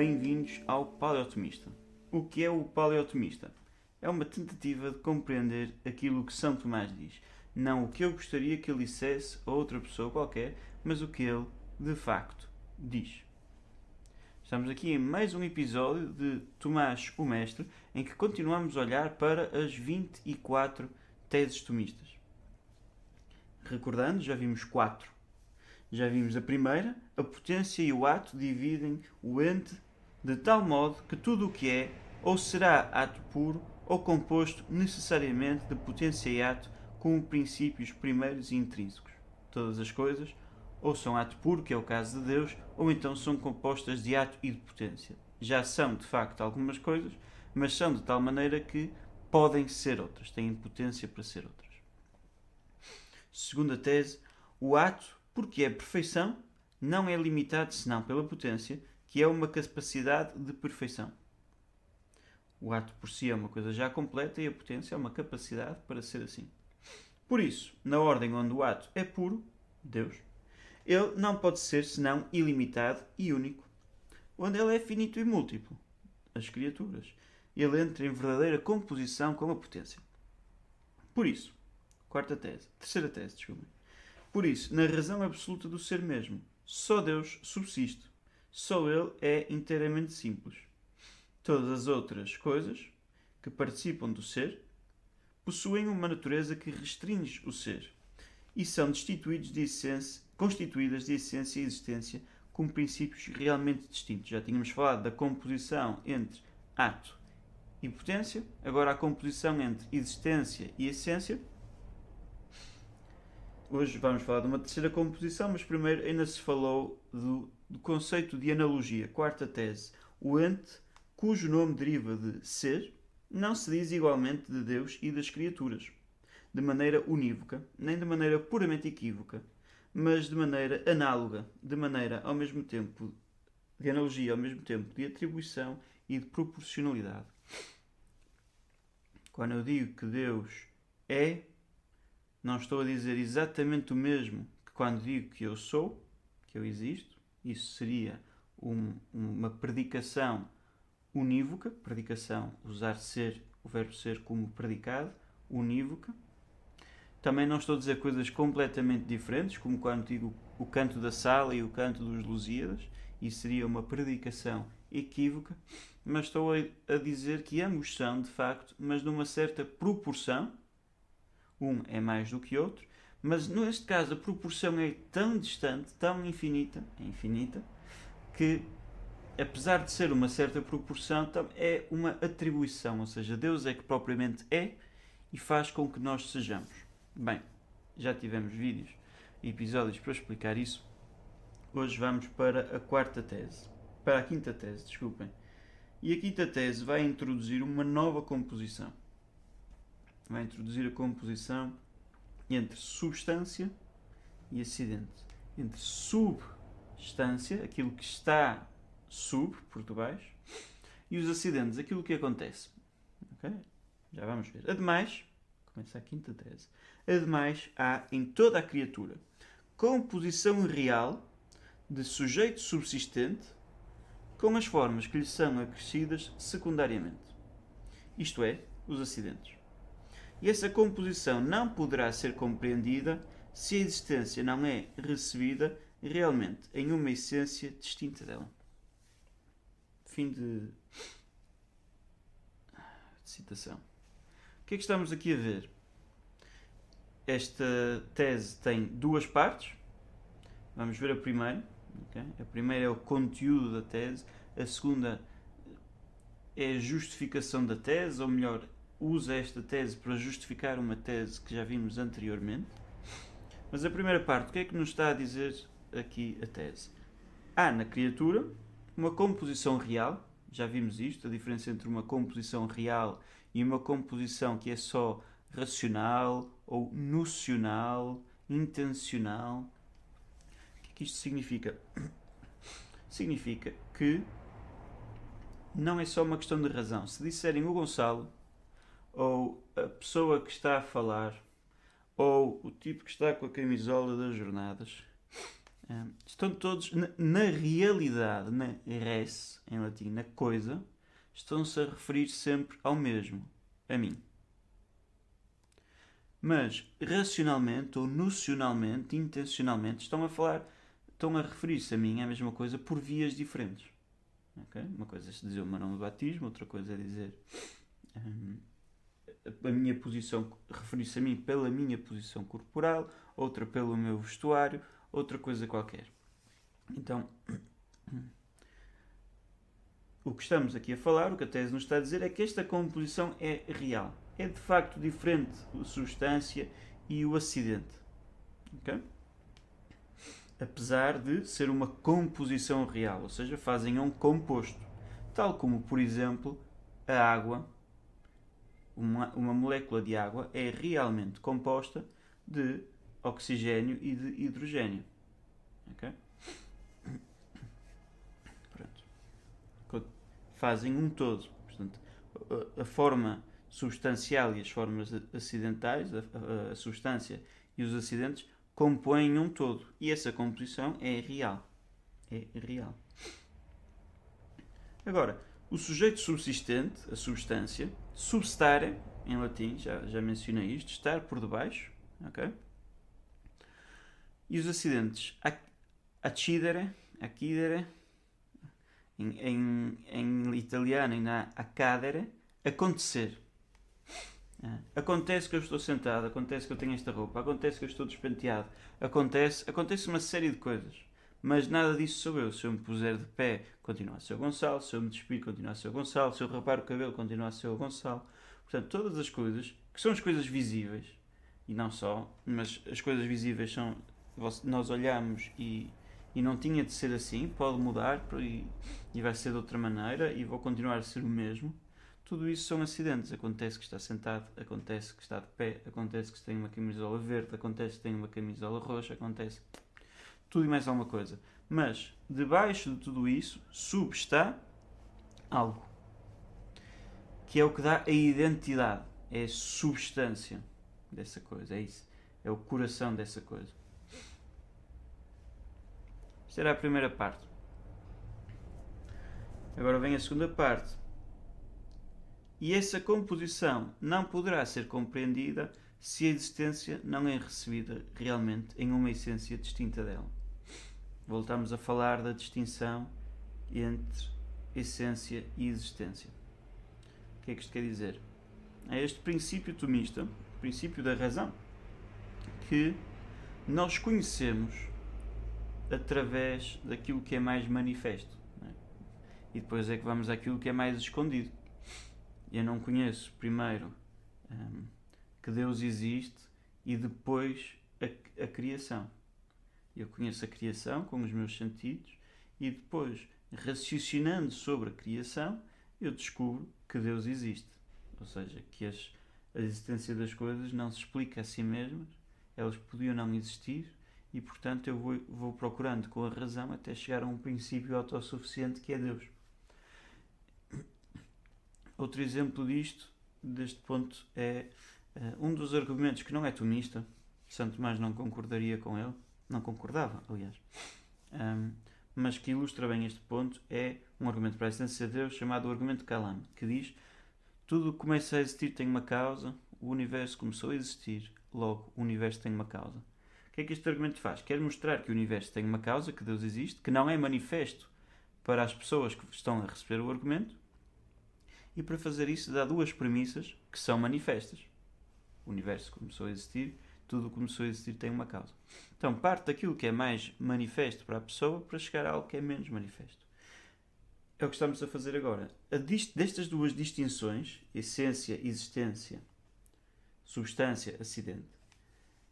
bem-vindos ao Paleotomista. O que é o Paleotomista? É uma tentativa de compreender aquilo que São Tomás diz. Não o que eu gostaria que ele dissesse a outra pessoa qualquer, mas o que ele, de facto, diz. Estamos aqui em mais um episódio de Tomás o Mestre, em que continuamos a olhar para as 24 teses tomistas. Recordando, já vimos quatro. Já vimos a primeira, a potência e o ato dividem o ente de tal modo que tudo o que é ou será ato puro ou composto necessariamente de potência e ato com princípios primeiros e intrínsecos. Todas as coisas ou são ato puro, que é o caso de Deus, ou então são compostas de ato e de potência. Já são, de facto, algumas coisas, mas são de tal maneira que podem ser outras, têm potência para ser outras. Segunda tese, o ato, porque é perfeição, não é limitado senão pela potência, que é uma capacidade de perfeição. O ato por si é uma coisa já completa e a potência é uma capacidade para ser assim. Por isso, na ordem onde o ato é puro, Deus, ele não pode ser senão ilimitado e único. Onde ele é finito e múltiplo, as criaturas, ele entra em verdadeira composição com a potência. Por isso, quarta tese, terceira tese. Por isso, na razão absoluta do ser mesmo, só Deus subsiste. Só Ele é inteiramente simples. Todas as outras coisas que participam do ser possuem uma natureza que restringe o ser e são destituídos de essência, constituídas de essência e existência com princípios realmente distintos. Já tínhamos falado da composição entre ato e potência, agora a composição entre existência e essência. Hoje vamos falar de uma terceira composição, mas primeiro ainda se falou do, do conceito de analogia. Quarta tese. O ente, cujo nome deriva de ser, não se diz igualmente de Deus e das criaturas, de maneira unívoca, nem de maneira puramente equívoca, mas de maneira análoga, de maneira ao mesmo tempo de analogia, ao mesmo tempo de atribuição e de proporcionalidade. Quando eu digo que Deus é, não estou a dizer exatamente o mesmo que quando digo que eu sou, que eu existo. Isso seria um, uma predicação unívoca, predicação, usar ser, o verbo ser como predicado, unívoca. Também não estou a dizer coisas completamente diferentes, como quando digo o canto da sala e o canto dos Lusíadas, isso seria uma predicação equívoca, mas estou a dizer que ambos são, de facto, mas numa certa proporção. Um é mais do que outro, mas neste caso a proporção é tão distante, tão infinita, é infinita, que apesar de ser uma certa proporção, é uma atribuição, ou seja, Deus é que propriamente é e faz com que nós sejamos. Bem, já tivemos vídeos e episódios para explicar isso. Hoje vamos para a quarta tese para a quinta tese, desculpem. E a quinta tese vai introduzir uma nova composição. Vai introduzir a composição entre substância e acidente. Entre substância, aquilo que está sub, por debaixo, e os acidentes, aquilo que acontece. Okay? Já vamos ver. Ademais, começa a quinta tese. Ademais, há em toda a criatura composição real de sujeito subsistente com as formas que lhe são acrescidas secundariamente, isto é, os acidentes. E essa composição não poderá ser compreendida se a existência não é recebida realmente em uma essência distinta dela. Fim de, de citação. O que é que estamos aqui a ver? Esta tese tem duas partes. Vamos ver a primeira. Okay? A primeira é o conteúdo da tese, a segunda é a justificação da tese, ou melhor, usa esta tese para justificar uma tese que já vimos anteriormente. Mas a primeira parte, o que é que nos está a dizer aqui a tese? Há na criatura uma composição real, já vimos isto, a diferença entre uma composição real e uma composição que é só racional ou nocional, intencional que isto significa? Significa que não é só uma questão de razão. Se disserem o Gonçalo, ou a pessoa que está a falar, ou o tipo que está com a camisola das jornadas, um, estão todos, na, realidade, na res, em latim, na coisa, estão-se a referir sempre ao mesmo, a mim. Mas racionalmente ou nocionalmente, intencionalmente, estão a falar, estão a referir-se a mim, é a mesma coisa, por vias diferentes. Okay? Uma coisa é dizer o meu nome de batismo, outra coisa é dizer um, a minha posição, referir-se a mim pela minha posição corporal, outra pelo meu vestuário, outra coisa qualquer. Então, o que estamos aqui a falar, o que a tese nos está a dizer, é que esta composição é real. É de facto diferente a substância e o acidente. Okay? Apesar de ser uma composição real, ou seja, fazem um composto. Tal como, por exemplo, a água, uma, uma molécula de água é realmente composta de oxigênio e de hidrogênio. Okay? Pronto. Fazem um todo. Portanto, a, forma substancial e as formas acidentais, a, a, substância e os acidentes, compõem um todo. E essa composição é real. É real. Agora, o sujeito subsistente, a substância, substare, em latim, já, já mencionei isto, estar por debaixo, ok? E os acidentes, accidere, accidere, em, em, em italiano ainda accadere, acontecer. É. Acontece que eu estou sentado, acontece que eu tenho esta roupa, acontece que eu estou despenteado, acontece, acontece uma série de coisas. Mas nada disso sou eu. Se eu me puser de pé, continua a ser o Gonçalo. Se eu me despir, continua a ser o Gonçalo. Se eu rapar o cabelo, continua a ser o Gonçalo. Portanto, todas as coisas, que são as coisas visíveis, e não só, mas as coisas visíveis são. Nós olhamos e, e não tinha de ser assim, pode mudar e, e vai ser de outra maneira e vou continuar a ser o mesmo. Tudo isso são acidentes. Acontece que está sentado, acontece que está de pé, acontece que tem uma camisola verde, acontece que tem uma camisola roxa, acontece tudo e mais alguma coisa. Mas debaixo de tudo isso substá algo que é o que dá a identidade, é a substância dessa coisa, é isso, é o coração dessa coisa. Esta era a primeira parte. Agora vem a segunda parte. E essa composição não poderá ser compreendida se a existência não é recebida realmente em uma essência distinta dela voltamos a falar da distinção entre essência e existência. O que é que isto quer dizer? É este princípio tomista, o princípio da razão, que nós conhecemos através daquilo que é mais manifesto. É? E depois é que vamos àquilo que é mais escondido. Eu não conheço primeiro hum, que Deus existe e depois a, a criação. Eu conheço a criação com os meus sentidos e depois, raciocinando sobre a criação, eu descubro que Deus existe. Ou seja, que as, a existência das coisas não se explica a si mesmas, elas podiam não existir e, portanto, eu vou, vou procurando com a razão até chegar a um princípio autossuficiente que é Deus. Outro exemplo disto, deste ponto, é uh, um dos argumentos que não é tomista, Santo mais não concordaria com ele, não concordava, aliás, um, mas que ilustra bem este ponto, é um argumento para a existência de Deus chamado o argumento Kalam, que diz tudo começa a existir tem uma causa, o universo começou a existir, logo o universo tem uma causa. O que é que este argumento faz? Quer mostrar que o universo tem uma causa, que Deus existe, que não é manifesto para as pessoas que estão a receber o argumento, e para fazer isso dá duas premissas que são manifestas. O universo começou a existir tudo começou a existir tem uma causa. Então, parte daquilo que é mais manifesto para a pessoa para chegar a algo que é menos manifesto. É o que estamos a fazer agora. A destas duas distinções, essência, existência, substância, acidente,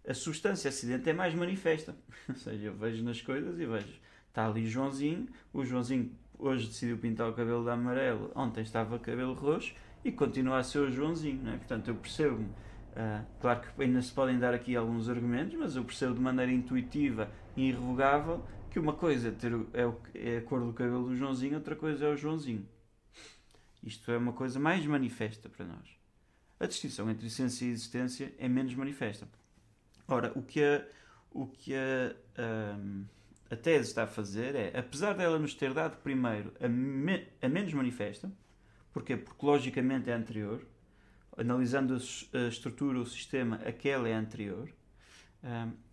a substância acidente é mais manifesta. Ou seja, eu vejo nas coisas e vejo. Está ali Joãozinho, o Joãozinho hoje decidiu pintar o cabelo de amarelo, ontem estava cabelo roxo e continua a ser o Joãozinho. Não é? Portanto, eu percebo-me Uh, claro que ainda se podem dar aqui alguns argumentos, mas eu percebo de maneira intuitiva e irrevogável que uma coisa é, ter, é, o, é a cor do cabelo do Joãozinho, outra coisa é o Joãozinho. Isto é uma coisa mais manifesta para nós. A distinção entre essência e existência é menos manifesta. Ora, o que a, o que a, a, a tese está a fazer é, apesar dela nos ter dado primeiro a, me, a menos manifesta, Porquê? Porque logicamente é anterior. Analisando a estrutura, o sistema, aquela é anterior.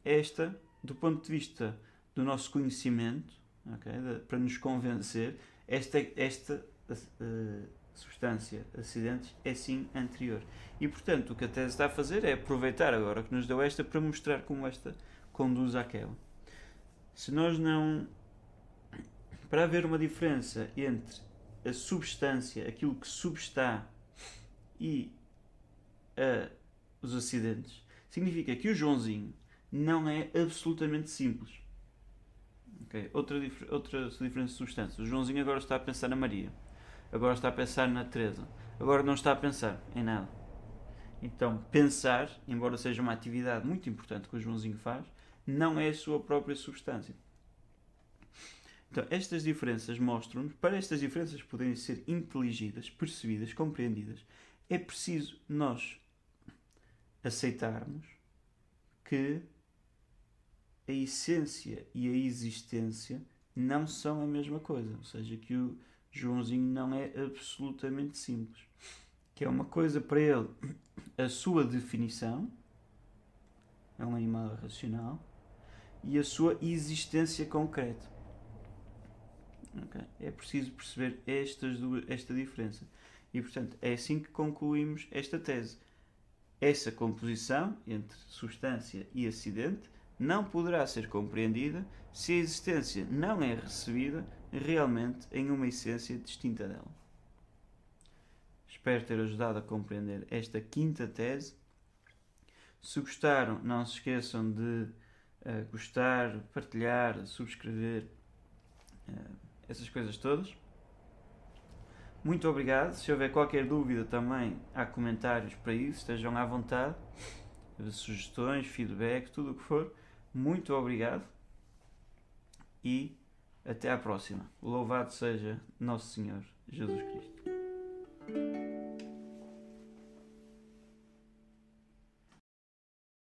Esta, do ponto de vista do nosso conhecimento, okay, para nos convencer, esta, esta substância, acidentes, é sim anterior. E portanto, o que a tese está a fazer é aproveitar agora que nos deu esta para mostrar como esta conduz àquela. Se nós não. Para haver uma diferença entre a substância, aquilo que substá e os acidentes, significa que o Joãozinho não é absolutamente simples. Okay? Outra, outra diferença de substância. O Joãozinho agora está a pensar na Maria. Agora está a pensar na Teresa. Agora não está a pensar em nada. Então, pensar, embora seja uma atividade muito importante que o Joãozinho faz, não é a sua própria substância. Então, estas diferenças mostram-nos, para estas diferenças poderem ser inteligidas, percebidas, compreendidas, é preciso nós aceitarmos que a essência e a existência não são a mesma coisa. Ou seja, que o Joãozinho não é absolutamente simples. Que é uma coisa para ele a sua definição, é um animal racional, e a sua existência concreta. Okay? É preciso perceber estas duas, esta diferença. E, portanto, é assim que concluímos esta tese. Essa composição entre substância e acidente não poderá ser compreendida se a existência não é recebida realmente em uma essência distinta dela. Espero ter ajudado a compreender esta quinta tese. Se gostaram, não se esqueçam de uh, gostar, partilhar, subscrever. Uh, essas coisas todas. Muito obrigado. Se houver qualquer dúvida também há comentários para isso, estejam à vontade. Sugestões, feedback, tudo o que for. Muito obrigado e até à próxima. Louvado seja Nosso Senhor Jesus Cristo.